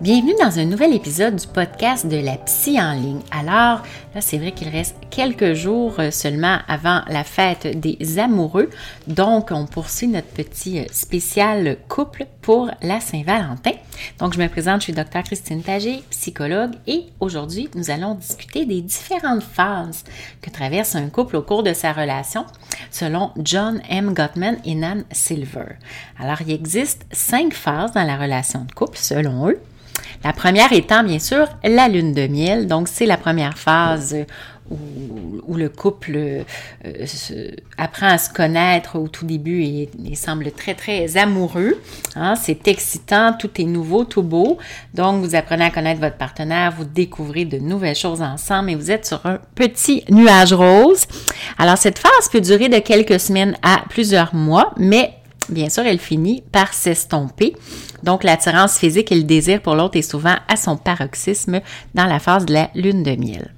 Bienvenue dans un nouvel épisode du podcast de la psy en ligne. Alors, là, c'est vrai qu'il reste quelques jours euh, seulement avant la fête des amoureux. Donc, on poursuit notre petit euh, spécial couple pour la Saint-Valentin. Donc, je me présente, je suis Dr. Christine Pagé, psychologue, et aujourd'hui, nous allons discuter des différentes phases que traverse un couple au cours de sa relation, selon John M. Gottman et Nan Silver. Alors, il existe cinq phases dans la relation de couple, selon eux. La première étant bien sûr la lune de miel. Donc c'est la première phase où, le couple euh, apprend à se connaître au tout début et, semble très très amoureux. Hein. C'est excitant, tout est nouveau, tout beau. Donc vous apprenez à connaître votre partenaire, vous découvrez de nouvelles choses ensemble et vous êtes sur un petit nuage rose. Alors cette phase peut durer de quelques semaines à plusieurs mois, mais bien sûr, elle finit par s'estomper. Donc, l'attirance physique et le désir pour l'autre est souvent à son paroxysme dans la phase de la lune de miel.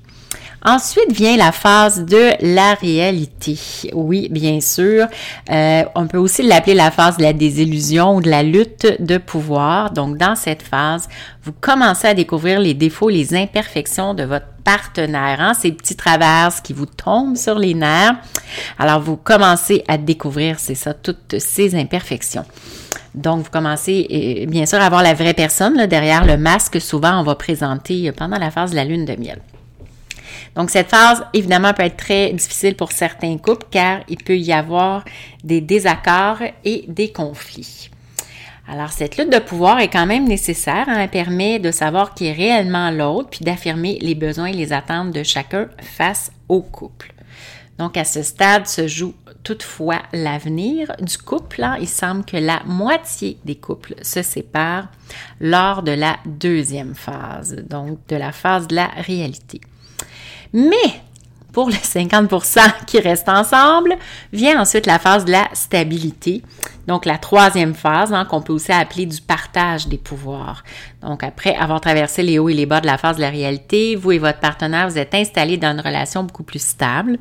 Ensuite vient la phase de la réalité. Oui, bien sûr. Euh, on peut aussi l'appeler la phase de la désillusion ou de la lutte de pouvoir. Donc, dans cette phase, vous commencez à découvrir les défauts, les imperfections de votre partenaire, hein, ces petits travers qui vous tombent sur les nerfs. Alors, vous commencez à découvrir, c'est ça, toutes ces imperfections. Donc, vous commencez, bien sûr, à voir la vraie personne derrière le masque. Souvent, on va présenter pendant la phase de la lune de miel. Donc, cette phase, évidemment, peut être très difficile pour certains couples car il peut y avoir des désaccords et des conflits. Alors, cette lutte de pouvoir est quand même nécessaire. Hein. elle permet de savoir qui est réellement l'autre, puis d'affirmer les besoins et les attentes de chacun face au couple. Donc, à ce stade se joue toutefois l'avenir du couple. Hein. Il semble que la moitié des couples se séparent lors de la deuxième phase, donc de la phase de la réalité. Mais pour les 50% qui restent ensemble, vient ensuite la phase de la stabilité. Donc, la troisième phase, hein, qu'on peut aussi appeler du partage des pouvoirs. Donc, après avoir traversé les hauts et les bas de la phase de la réalité, vous et votre partenaire, vous êtes installés dans une relation beaucoup plus stable.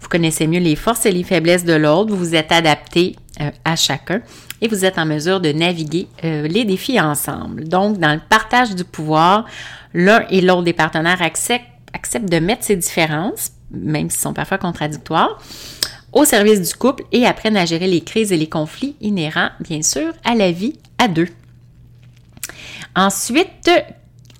Vous connaissez mieux les forces et les faiblesses de l'autre. Vous vous êtes adapté euh, à chacun et vous êtes en mesure de naviguer euh, les défis ensemble. Donc, dans le partage du pouvoir, l'un et l'autre des partenaires acceptent de mettre ces différences, même s'ils sont parfois contradictoires, au service du couple et apprennent à gérer les crises et les conflits inhérents, bien sûr, à la vie à deux. Ensuite,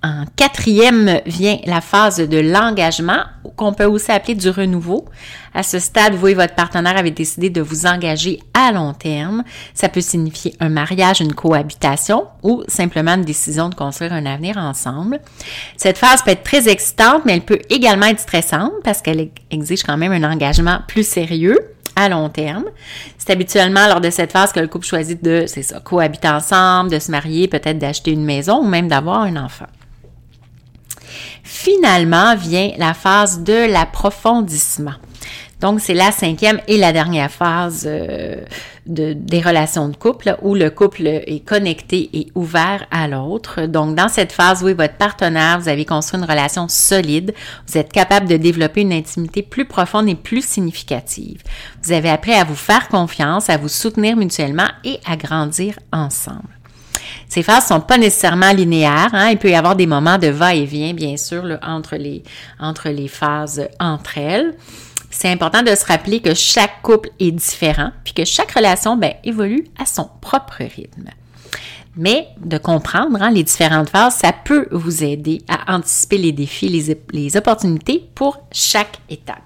en quatrième vient la phase de l'engagement, qu'on peut aussi appeler du renouveau. À ce stade, vous et votre partenaire avez décidé de vous engager à long terme. Ça peut signifier un mariage, une cohabitation ou simplement une décision de construire un avenir ensemble. Cette phase peut être très excitante, mais elle peut également être stressante parce qu'elle exige quand même un engagement plus sérieux à long terme. C'est habituellement lors de cette phase que le couple choisit de, cohabiter ensemble, de se marier, peut-être d'acheter une maison ou même d'avoir un enfant. Finalement vient la phase de l'approfondissement. Donc, c'est la cinquième et la dernière phase euh, de, des relations de couple où le couple est connecté et ouvert à l'autre. Donc, dans cette phase, oui, votre partenaire, vous avez construit une relation solide. Vous êtes capable de développer une intimité plus profonde et plus significative. Vous avez appris à vous faire confiance, à vous soutenir mutuellement et à grandir ensemble. Ces phases sont pas nécessairement linéaires. Hein. Il peut y avoir des moments de va-et-vient, bien sûr, entre, les, entre les phases entre elles c'est important de se rappeler que chaque couple est différent, puis que chaque relation ben, évolue à son propre rythme. Mais de comprendre hein, les différentes phases, ça peut vous aider à anticiper les défis, les, les opportunités pour chaque étape.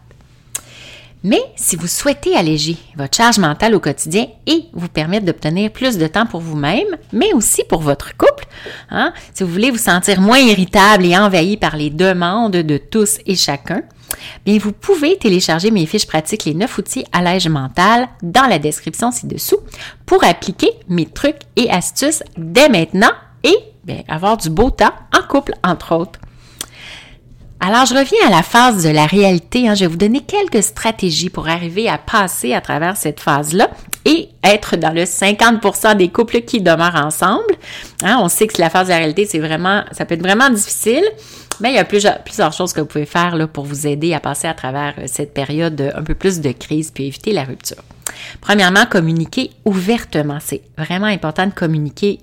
Mais si vous souhaitez alléger votre charge mentale au quotidien et vous permettre d'obtenir plus de temps pour vous-même, mais aussi pour votre couple, hein, si vous voulez vous sentir moins irritable et envahi par les demandes de tous et chacun, bien vous pouvez télécharger mes fiches pratiques les 9 outils allège mental dans la description ci-dessous pour appliquer mes trucs et astuces dès maintenant et avoir du beau temps en couple entre autres. Alors, je reviens à la phase de la réalité. Hein. Je vais vous donner quelques stratégies pour arriver à passer à travers cette phase-là et être dans le 50% des couples qui demeurent ensemble. Hein, on sait que la phase de la réalité, c'est vraiment, ça peut être vraiment difficile, mais il y a plusieurs, choses que vous pouvez faire là, pour vous aider à passer à travers euh, cette période un peu plus de crise puis éviter la rupture. Premièrement, communiquer ouvertement. C'est vraiment important de communiquer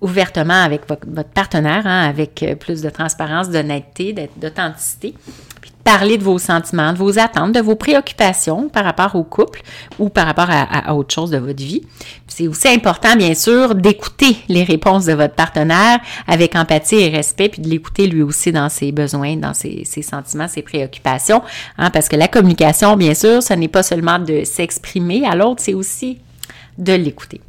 ouvertement avec votre, partenaire, hein, avec euh, plus de transparence, d'honnêteté, d'authenticité, parler de vos sentiments, de vos attentes, de vos préoccupations par rapport au couple ou par rapport à, autre chose de votre vie. C'est aussi important, bien sûr, d'écouter les réponses de votre partenaire avec empathie et respect, puis de l'écouter lui aussi dans ses besoins, dans ses, ses sentiments, ses préoccupations, hein, parce que la communication, bien sûr, ce n'est pas seulement de s'exprimer à l'autre, c'est aussi de l'écouter.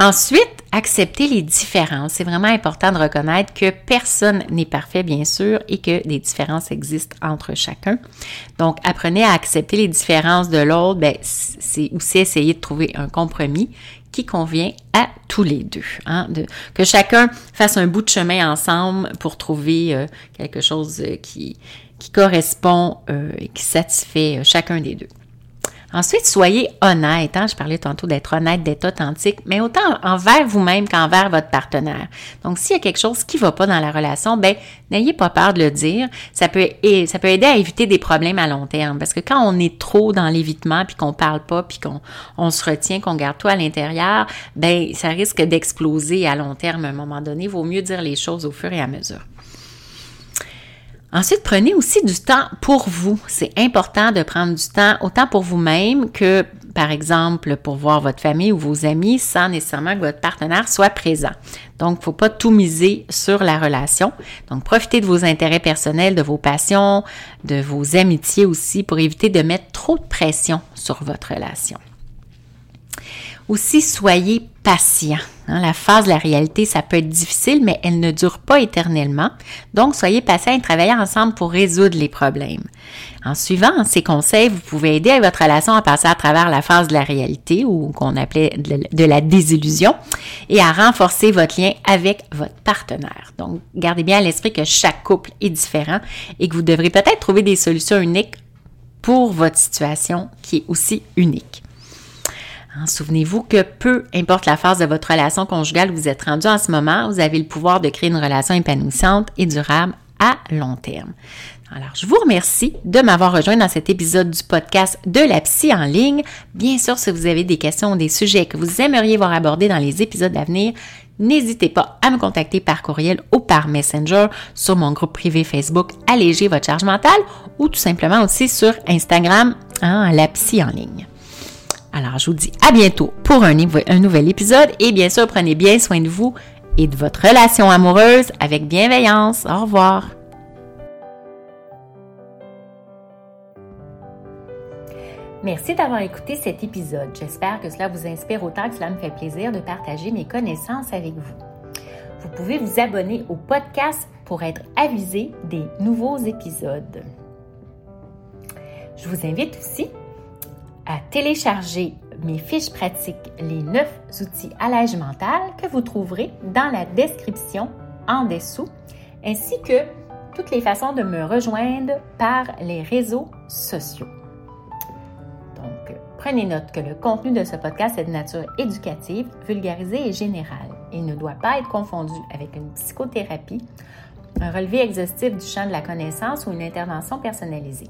Ensuite, accepter les différences. C'est vraiment important de reconnaître que personne n'est parfait, bien sûr, et que des différences existent entre chacun. Donc, apprenez à accepter les différences de l'autre. Ben, c'est aussi essayer de trouver un compromis qui convient à tous les deux. Hein, que chacun fasse un bout de chemin ensemble pour trouver euh, quelque chose euh, qui, qui correspond euh, et qui satisfait chacun des deux. Ensuite, soyez honnête. Hein? Je parlais tantôt d'être honnête, d'être authentique, mais autant envers vous-même qu'envers votre partenaire. Donc, s'il y a quelque chose qui ne va pas dans la relation, ben n'ayez pas peur de le dire. Ça peut, aider à éviter des problèmes à long terme. Parce que quand on est trop dans l'évitement, puis qu'on parle pas, puis qu'on on se retient, qu'on garde tout à l'intérieur, ben ça risque d'exploser à long terme à un moment donné. Il vaut mieux dire les choses au fur et à mesure. Ensuite, prenez aussi du temps pour vous. C'est important de prendre du temps autant pour vous-même que, par exemple, pour voir votre famille ou vos amis sans nécessairement que votre partenaire soit présent. Donc, il ne faut pas tout miser sur la relation. Donc, profitez de vos intérêts personnels, de vos passions, de vos amitiés aussi pour éviter de mettre trop de pression sur votre relation. Aussi, soyez patient. Hein. la phase de la réalité, ça peut être difficile, mais elle ne dure pas éternellement. Donc, soyez patient et travaillez ensemble pour résoudre les problèmes. En suivant ces conseils, vous pouvez aider votre relation à passer à travers la phase de la réalité ou qu'on appelait de la désillusion et à renforcer votre lien avec votre partenaire. Donc, gardez bien à l'esprit que chaque couple est différent et que vous devrez peut-être trouver des solutions uniques pour votre situation qui est aussi unique. Hein, souvenez-vous que peu importe la phase de votre relation conjugale où vous êtes rendu en ce moment, vous avez le pouvoir de créer une relation épanouissante et durable à long terme. Alors, je vous remercie de m'avoir rejoint dans cet épisode du podcast de la psy en ligne. Bien sûr, si vous avez des questions ou des sujets que vous aimeriez voir abordés dans les épisodes à venir, n'hésitez pas à me contacter par courriel ou par Messenger sur mon groupe privé Facebook Alléger votre charge mentale ou tout simplement aussi sur Instagram, hein, la psy en ligne. Alors, je vous dis à bientôt pour un, nouvel épisode et bien sûr, prenez bien soin de vous et de votre relation amoureuse avec bienveillance. Au revoir. Merci d'avoir écouté cet épisode. J'espère que cela vous inspire autant que cela me fait plaisir de partager mes connaissances avec vous. Vous pouvez vous abonner au podcast pour être avisé des nouveaux épisodes. Je vous invite aussi à télécharger mes fiches pratiques, les 9 outils à l'âge mental que vous trouverez dans la description en dessous, ainsi que toutes les façons de me rejoindre par les réseaux sociaux. Donc, prenez note que le contenu de ce podcast est de nature éducative, vulgarisée et générale. Il ne doit pas être confondu avec une psychothérapie, un relevé exhaustif du champ de la connaissance ou une intervention personnalisée.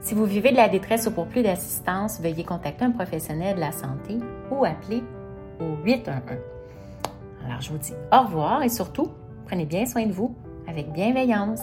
Si vous vivez de la détresse ou pour plus d'assistance, veuillez contacter un professionnel de la santé ou appeler au 811. Alors, je vous dis au revoir et surtout, prenez bien soin de vous avec bienveillance.